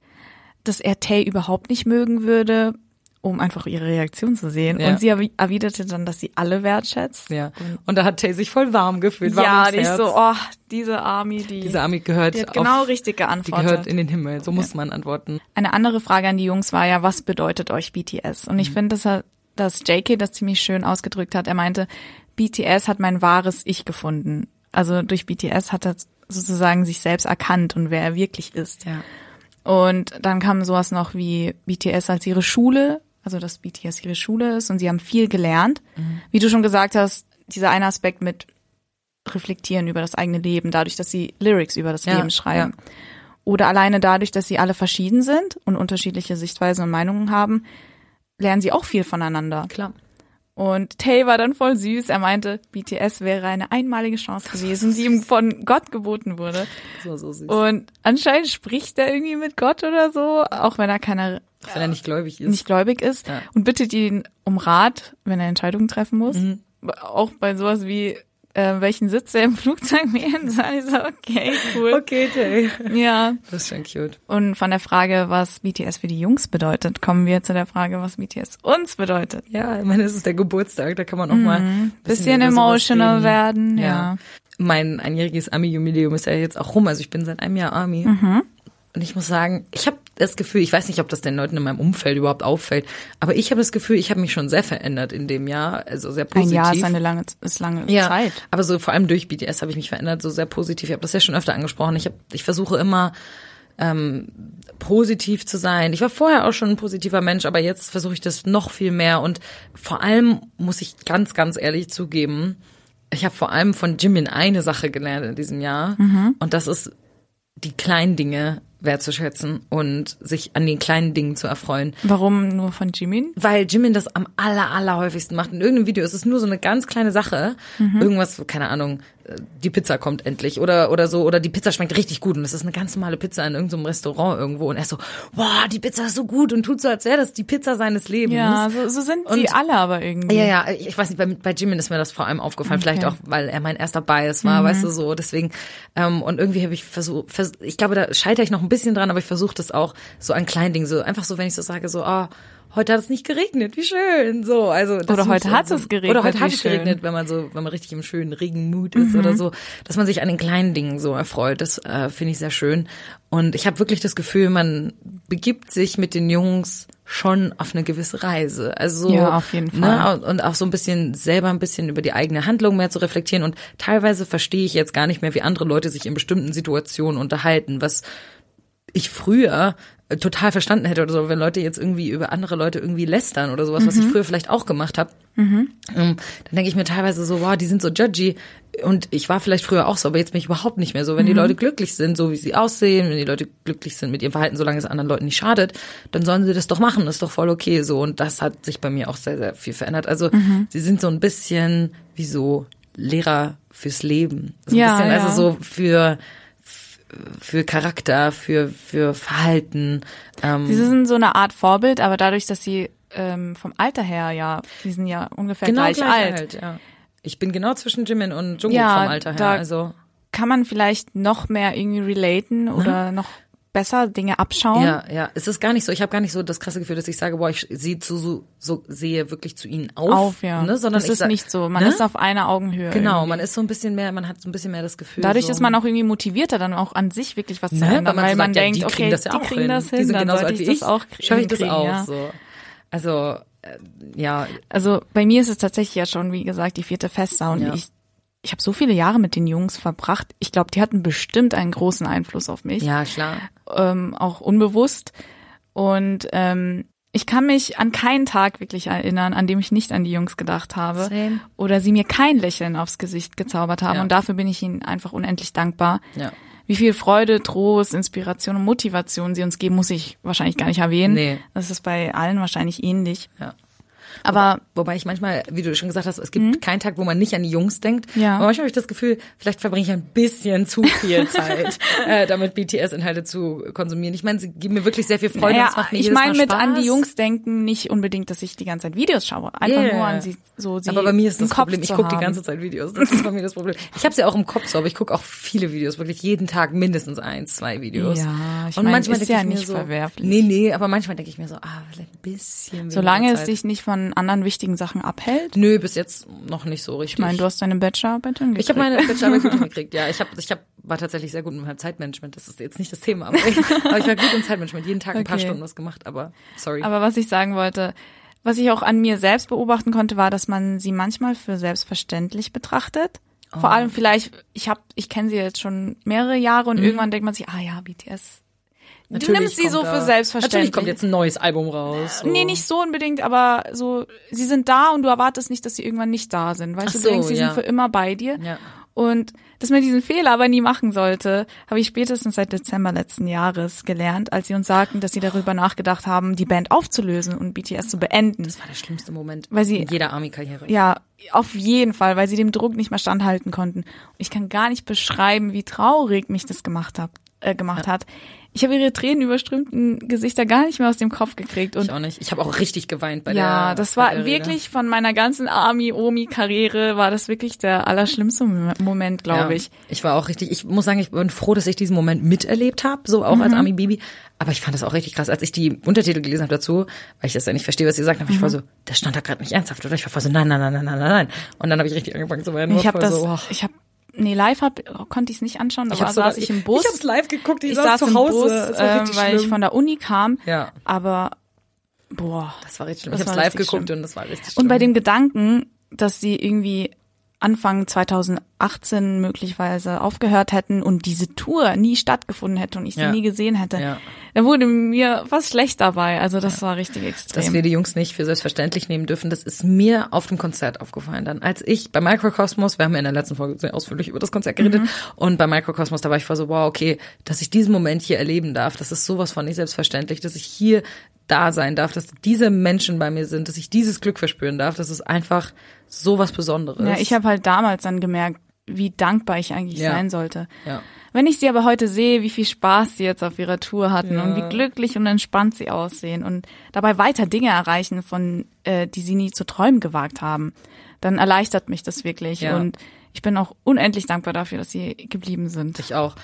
dass er Tay überhaupt nicht mögen würde, um einfach ihre Reaktion zu sehen. Ja. Und sie erwi- erwiderte dann, dass sie alle wertschätzt. Ja. Und da hat Tay sich voll warm gefühlt. warm Ja, nicht so, oh, diese Army, die, Diese Army gehört die hat genau auf, richtig die geantwortet. gehört in den Himmel. So muss man antworten. Eine andere Frage an die Jungs war ja, was bedeutet euch BTS? Und ich Mhm. finde, dass, er- dass JK das ziemlich schön ausgedrückt hat. Er meinte, BTS hat mein wahres Ich gefunden. Also durch BTS hat er sozusagen sich selbst erkannt und wer er wirklich ist. Ja. Und dann kam sowas noch wie BTS als ihre Schule, also dass BTS ihre Schule ist und sie haben viel gelernt. Wie du schon gesagt hast, dieser eine Aspekt mit reflektieren über das eigene Leben, dadurch, dass sie Lyrics über das Ja, Leben schreiben. Oder alleine dadurch, dass sie alle verschieden sind und unterschiedliche Sichtweisen und Meinungen haben, lernen sie auch viel voneinander. Klar. Und Tay war dann voll süß. Er meinte, BTS wäre eine einmalige Chance gewesen, die ihm von Gott geboten wurde. So, so süß. Und anscheinend spricht er irgendwie mit Gott oder so, auch wenn er keiner Wenn er nicht gläubig ist. nicht gläubig ist Ja. und bittet ihn um Rat, wenn er Entscheidungen treffen muss. Mhm. Auch bei sowas wie äh, welchen Sitz er im Flugzeug wählen soll. Ich so, okay, cool. Okay, Tay. Ja. Das ist schon cute. Und von der Frage, was BTS für die Jungs bedeutet, kommen wir zu der Frage, was BTS uns bedeutet. Ja, ich meine, es ist der Geburtstag, da kann man auch mal ein Mhm. Bisschen sowas emotional werden, ja. Mein einjähriges Ami-Jubiläum ist ja jetzt auch rum, also ich bin seit einem Jahr Ami. Mhm. Und ich muss sagen, ich habe das Gefühl, ich weiß nicht, ob das den Leuten in meinem Umfeld überhaupt auffällt, aber ich habe das Gefühl, ich habe mich schon sehr verändert in dem Jahr, also sehr Ein positiv. Jahr ist eine lange, ist lange ja, Zeit. aber so vor allem durch BTS habe ich mich verändert, so sehr positiv. Ich habe das ja schon öfter angesprochen. Ich, hab, ich versuche immer ähm, positiv zu sein. Ich war vorher auch schon ein positiver Mensch, aber jetzt versuche ich das noch viel mehr. Und vor allem muss ich ganz, ganz ehrlich zugeben, ich habe vor allem von Jimin eine Sache gelernt in diesem Jahr. Und das ist die kleinen Dinge wertzuschätzen und sich an den kleinen Dingen zu erfreuen. Warum nur von Jimin? Weil Jimin das am aller, aller häufigsten macht. In irgendeinem Video ist es nur so eine ganz kleine Sache. Irgendwas, keine Ahnung, die Pizza kommt endlich oder, oder so, oder die Pizza schmeckt richtig gut und es ist eine ganz normale Pizza in irgendeinem Restaurant irgendwo und er ist so, wow, die Pizza ist so gut und tut so, als wäre das die Pizza seines Lebens. Ja, so, so sind sie Und- alle aber irgendwie. Ja, ja, ich weiß nicht, bei, bei Jimin ist mir das vor allem aufgefallen. Okay. Vielleicht auch, weil er mein erster Bias war, weißt du, so. Deswegen, ähm, und irgendwie habe ich versucht, vers ich glaube, da scheitere ich noch ein bisschen dran, aber ich versuche das auch so an kleinen Dingen, so einfach so, wenn ich so sage, so, ah, heute hat es nicht geregnet, wie schön, so. Also, das Oder heute hat es geregnet, Oder heute hat es geregnet, wenn man so, wenn man richtig im schönen Regenmut ist oder so, dass man sich an den kleinen Dingen so erfreut. Das äh, finde ich sehr schön. Und ich habe wirklich das Gefühl, man begibt sich mit den Jungs schon auf eine gewisse Reise. Also so, Ja, auf jeden Ne, Fall. und, und auch so ein bisschen selber ein bisschen über die eigene Handlung mehr zu reflektieren. Und teilweise verstehe ich jetzt gar nicht mehr, wie andere Leute sich in bestimmten Situationen unterhalten, was ich früher total verstanden hätte oder so, wenn Leute jetzt irgendwie über andere Leute irgendwie lästern oder sowas, was ich früher vielleicht auch gemacht habe. Ähm, dann denke ich mir teilweise so, wow, die sind so judgy. Und ich war vielleicht früher auch so, aber jetzt bin ich überhaupt nicht mehr so. Wenn die Leute glücklich sind, so wie sie aussehen, wenn die Leute glücklich sind mit ihrem Verhalten, solange es anderen Leuten nicht schadet, dann sollen sie das doch machen. Das ist doch voll okay so. Und das hat sich bei mir auch sehr, sehr viel verändert. Also sie sind so ein bisschen wie so Lehrer fürs Leben. So ein Ja, bisschen, ja. also so für für Charakter, für für Verhalten. Ähm, Sie sind so eine Art Vorbild, aber dadurch, dass sie ähm, vom Alter her ja, die sind ja ungefähr Genau gleich, alt. alt. ja. Ich bin genau zwischen Jimin und Jungkook Ja, vom Alter her. Also Kann man vielleicht noch mehr irgendwie relaten oder noch besser Dinge abschauen? ja, ja, es ist gar nicht so. Ich habe gar nicht so das krasse Gefühl, dass ich sage, boah, ich sehe zu so, so sehe wirklich zu ihnen auf, Auf, ja. ne? sondern das ich ist sag- nicht so. Man ne? ist auf einer Augenhöhe. genau, irgendwie. man ist so ein bisschen mehr, man hat so ein bisschen mehr das Gefühl. Dadurch so, ist man auch irgendwie motivierter, dann auch an sich wirklich was zu ne? ändern, weil man, so sagt, ja, denkt, die okay, kriegen das ja die auch kriegen hin. das hin, die sind dann sollte ich das auch Schaffe ich das auch ja. so. Also äh, ja, Also bei mir ist es tatsächlich ja schon, wie gesagt, die vierte Festa und Ja. ich, ich habe so viele Jahre mit den Jungs verbracht. Ich glaube, die hatten bestimmt einen großen Einfluss auf mich, ja klar. Ähm, auch unbewusst. Und ähm, ich kann mich an keinen Tag wirklich erinnern, an dem ich nicht an die Jungs gedacht habe Same. oder sie mir kein Lächeln aufs Gesicht gezaubert haben. Ja. Und dafür bin ich ihnen einfach unendlich dankbar. Ja. Wie viel Freude, Trost, Inspiration und Motivation sie uns geben, muss ich wahrscheinlich gar nicht erwähnen. Nee. Das ist bei allen wahrscheinlich ähnlich. Ja. Aber Wobei ich manchmal, wie du schon gesagt hast, es gibt keinen Tag, wo man nicht an die Jungs denkt. Mhm. Ja. Aber manchmal habe ich das Gefühl, vielleicht verbringe ich ein bisschen zu viel Zeit, äh, damit BTS-Inhalte zu konsumieren. Ich meine, sie geben mir wirklich sehr viel Freude. naja, macht mir ich meine mit Spaß. an die Jungs denken nicht unbedingt, dass ich die ganze Zeit Videos schaue. Einfach Yeah. nur an sie so sie Aber bei mir ist das Kopf Problem, ich gucke die ganze Zeit Videos. Das ist bei mir das Problem. Ich habe sie auch im Kopf so, aber ich gucke auch viele Videos, wirklich jeden Tag mindestens eins, zwei Videos. Ja, ich und meine, manchmal ist denke ja ich mir nicht so, verwerflich. Nee, nee, aber manchmal denke ich mir so, ah, vielleicht ein bisschen Solange es dich nicht von anderen wichtigen Sachen abhält. Nö, bis jetzt noch nicht so richtig. Ich meine, du hast deine Bachelorarbeit hingekriegt. Ich habe meine Bachelorarbeit gut hingekriegt, ja. Ich habe, ich hab, war tatsächlich sehr gut mit meinem Zeitmanagement. Das ist jetzt nicht das Thema, aber ich, aber ich war gut im Zeitmanagement. Jeden Tag ein paar Okay. Stunden was gemacht, aber sorry. Aber was ich sagen wollte, was ich auch an mir selbst beobachten konnte, war, dass man sie manchmal für selbstverständlich betrachtet. Oh. Vor allem vielleicht, ich habe, ich kenne sie jetzt schon mehrere Jahre Mhm. und irgendwann denkt man sich, ah ja, BTS. Du Natürlich nimmst sie so da- für selbstverständlich. Natürlich kommt jetzt ein neues Album raus. So. Nee, nicht so unbedingt, aber so, sie sind da und du erwartest nicht, dass sie irgendwann nicht da sind. Weißt Ach du, so, du denkst, sie ja. sind für immer bei dir. Ja. Und dass man diesen Fehler aber nie machen sollte, habe ich spätestens seit Dezember letzten Jahres gelernt, als sie uns sagten, dass sie darüber nachgedacht haben, die Band aufzulösen und BTS zu beenden. Das war der schlimmste Moment Weil sie- in jeder Army-Karriere. Ja, auf jeden Fall, weil sie dem Druck nicht mehr standhalten konnten. Und ich kann gar nicht beschreiben, wie traurig mich das gemacht, hab, äh, gemacht hat. Ich habe ihre tränenüberströmten Gesichter gar nicht mehr aus dem Kopf gekriegt. Und Ich auch nicht. Ich habe auch richtig geweint bei ja, der das bei war wirklich von meiner ganzen Army-Omi-Karriere war das wirklich der allerschlimmste Mom- Moment, glaube Ja, ich. Ich war auch richtig, ich muss sagen, ich bin froh, dass ich diesen Moment miterlebt habe, so auch als Mhm. Army Baby. Aber ich fand das auch richtig krass, als ich die Untertitel gelesen habe dazu, weil ich das ja nicht verstehe, was sie gesagt haben. Ich war Mhm. so, das stand da gerade nicht ernsthaft, oder? Ich war voll so, nein, nein, nein, nein, nein, nein, nein. Und dann habe ich richtig angefangen zu weinen. Ich habe das, so, oh. ich habe Nee, live hab, konnte ich es nicht anschauen, da Ich war, saß ich im Bus. Ich hab's live geguckt, ich, ich saß, saß zu Hause. Bus, ähm, weil ich schlimm. von der Uni kam. Ja. Aber boah. Das war richtig schlimm. Ich hab's live geguckt schlimm. und das war richtig schlimm. Und bei dem Gedanken, dass sie irgendwie Anfang 2018 möglicherweise aufgehört hätten und diese Tour nie stattgefunden hätte und ich sie Ja. nie gesehen hätte, Ja. da wurde mir fast schlecht dabei. Also das war richtig extrem. dass wir die Jungs nicht für selbstverständlich nehmen dürfen, das ist mir auf dem Konzert aufgefallen dann. Als ich bei Microcosmos, wir haben ja in der letzten Folge sehr ausführlich über das Konzert geredet, Mhm. und bei Microcosmos, da war ich voll so, wow, okay, dass ich diesen Moment hier erleben darf, das ist sowas von nicht selbstverständlich, dass ich hier da sein darf, dass diese Menschen bei mir sind, dass ich dieses Glück verspüren darf, das ist einfach sowas Besonderes. ja, ich habe halt damals dann gemerkt, wie dankbar ich eigentlich Ja. sein sollte. Ja. Wenn ich sie aber heute sehe, wie viel Spaß sie jetzt auf ihrer Tour hatten Ja. und wie glücklich und entspannt sie aussehen und dabei weiter Dinge erreichen, von äh, die sie nie zu träumen gewagt haben, dann erleichtert mich das wirklich. Ja. Und ich bin auch unendlich dankbar dafür, dass sie geblieben sind. Ich auch.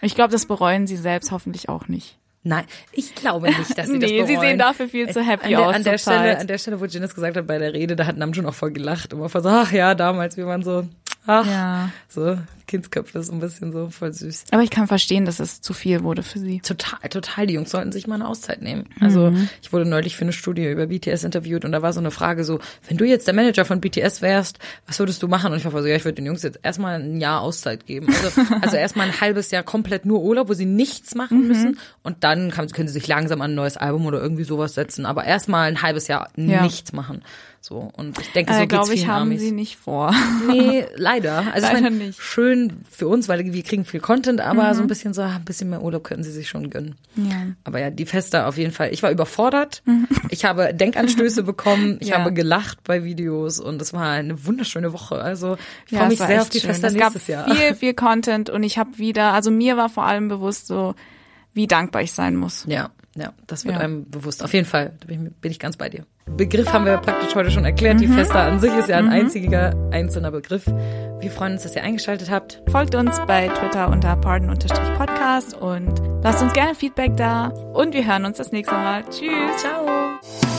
Ich glaube, das bereuen sie selbst hoffentlich auch nicht. Nein, ich glaube nicht, dass sie das Nee, bereuen. sie sehen dafür viel zu happy an der, aus An der, Zeit. Stelle, an der Stelle, wo Janice gesagt hat bei der Rede, da hat Namjoon auch voll gelacht. Und man voll so, ach ja, damals, wir waren so, ach, Ja. so, Kindsköpfe, so ein bisschen so, voll süß. Aber ich kann verstehen, dass es zu viel wurde für sie. Total, total. Die Jungs sollten sich mal eine Auszeit nehmen. Also Mhm. ich wurde neulich für eine Studie über BTS interviewt und da war so eine Frage so, wenn du jetzt der Manager von BTS wärst, was würdest du machen? Und ich war so, ja, ich würde den Jungs jetzt erstmal ein Jahr Auszeit geben. Also, also erstmal ein halbes Jahr komplett nur Urlaub, wo sie nichts Mhm. machen müssen und dann kann, können sie sich langsam an ein neues Album oder irgendwie sowas setzen. Aber erstmal ein halbes Jahr Ja. nichts machen. So und ich denke, so Äh, Glaube ich, haben Amis. sie nicht vor. Nee, leider. Also ich Leider meine, nicht. schön für uns, weil wir kriegen viel Content, aber so ein bisschen so, ah, ein bisschen mehr Urlaub könnten sie sich schon gönnen. Mhm. Ja. Aber ja, die Festa auf jeden Fall. Ich war überfordert. Ich habe Denkanstöße bekommen. Ich Ja. habe gelacht bei Videos und es war eine wunderschöne Woche. Also ich Ja, freue mich sehr auf die schön. Festa Es gab nächstes Jahr. viel, viel Content und ich habe wieder, also mir war vor allem bewusst so, wie dankbar ich sein muss. Ja, ja, das wird Ja. einem bewusst. Auf jeden Fall, bin ich, bin ich ganz bei dir. Begriff haben wir praktisch heute schon erklärt. Die Festa an sich ist ja ein einziger, einzelner Begriff. Wir freuen uns, dass ihr eingeschaltet habt. Folgt uns bei Twitter unter pardon-podcast und lasst uns gerne Feedback da. Und wir hören uns das nächste Mal. Tschüss. Ciao.